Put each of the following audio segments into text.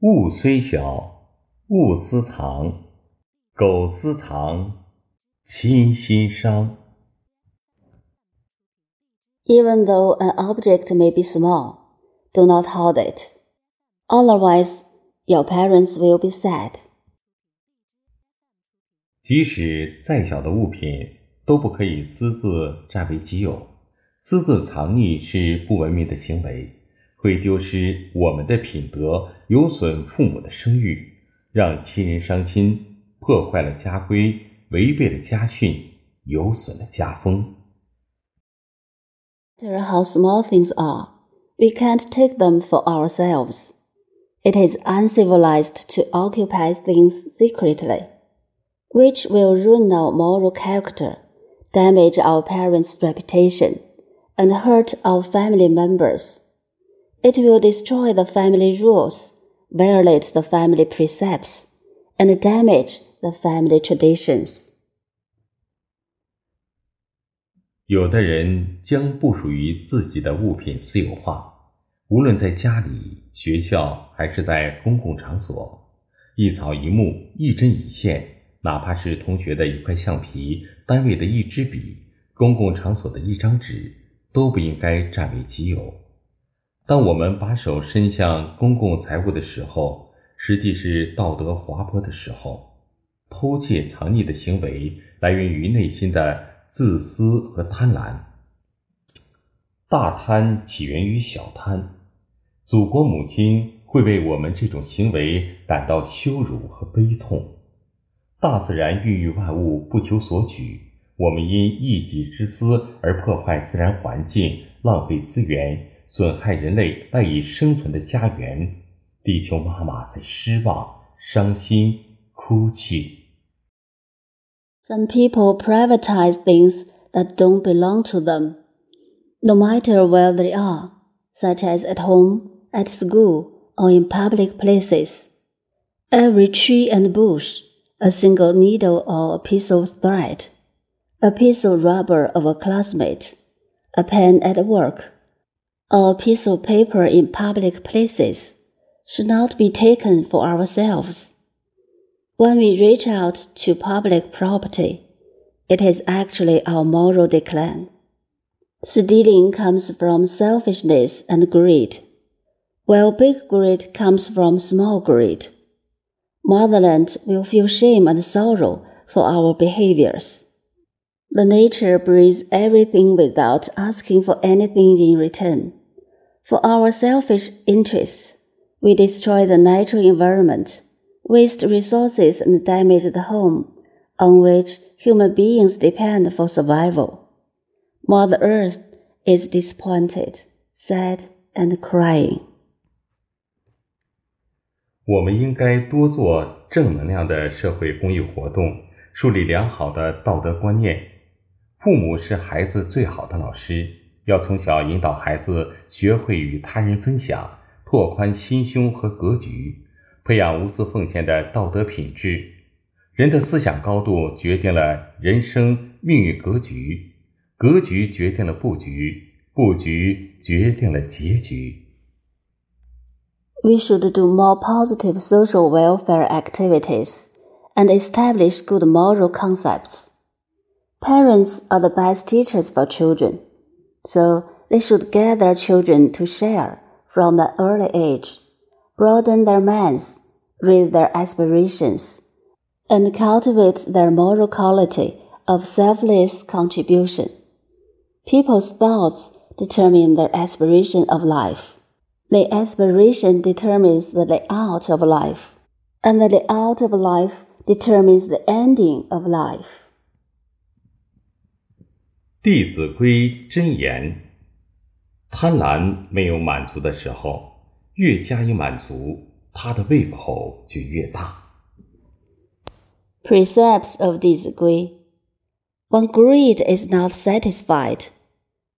物虽小，勿私藏；苟私藏，亲心伤。Even though an object may be small, do not hold it. Otherwise, your parents will be sad. 即使再小的物品，都不可以私自占为己有。私自藏匿是不文明的行为，会丢失我们的品德，有损父母的声誉，让亲人伤心，破坏了家规，违背了家训，有损了家风。 No matter how small things are, we can't take them for ourselves. It is uncivilized to occupy things secretly, which will ruin our moral character, damage our parents' reputation, and hurt our family members. It will destroy the family rules, violate the family precepts, and damage the family traditions. 有的人将不属于自己的物品私有化，无论在家里、学校还是在公共场所，一草一木、一针一线，哪怕是同学的一块橡皮、单位的一支笔、公共场所的一张纸，都不应该占为己有。当我们把手伸向公共财物的时候，实际是道德滑坡的时候。偷窃、藏匿的行为来源于内心的自私和贪婪。大贪起源于小贪，祖国母亲会为我们这种行为感到羞辱和悲痛。大自然孕育万物，不求所取，我们因一己之私而破坏自然环境，浪费资源，损害人类赖以生存的家园。地球妈妈在失望、伤心、哭泣。 Some people privatize things that don't belong to them, no matter where they are, such as at home, at school, or in public places. Every tree and bush, a single needle or a piece of thread, a piece of rubber of a classmate, a pen at work, or a piece of paper in public places should not be taken for ourselves. When we reach out to public property, it is actually our moral decline. Stealing comes from selfishness and greed, while big greed comes from small greed. Motherland will feel shame and sorrow for our behaviors. The nature breeds everything without asking for anything in return. For our selfish interests, we destroy the natural environment waste resources and damage the home on which human beings depend for survival. Mother Earth is disappointed, sad, and crying. 我们应该多做正能量的社会公益活动，树立良好的道德观念。 父母是孩子最好的老师，要从小引导孩子学会与他人分享，拓宽心胸和格局。培养无私奉献的道德品质，人的思想高度决定了人生命运格局，格局决定了布局，布局决定了结局。We should do more positive social welfare activities and establish good moral concepts. Parents are the best teachers for children, so they should get their children to share from an early age broaden their minds, raise their aspirations, and cultivate their moral quality of selfless contribution. People's thoughts determine their aspiration of life. The aspiration determines the layout of life, and the layout of life determines the ending of life.《弟子规》真言：贪婪没有满足的时候。越加以满足，他的胃口就越大。 Precepts of 弟子规 When greed is not satisfied,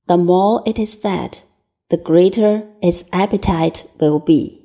the more it is fed, the greater its appetite will be.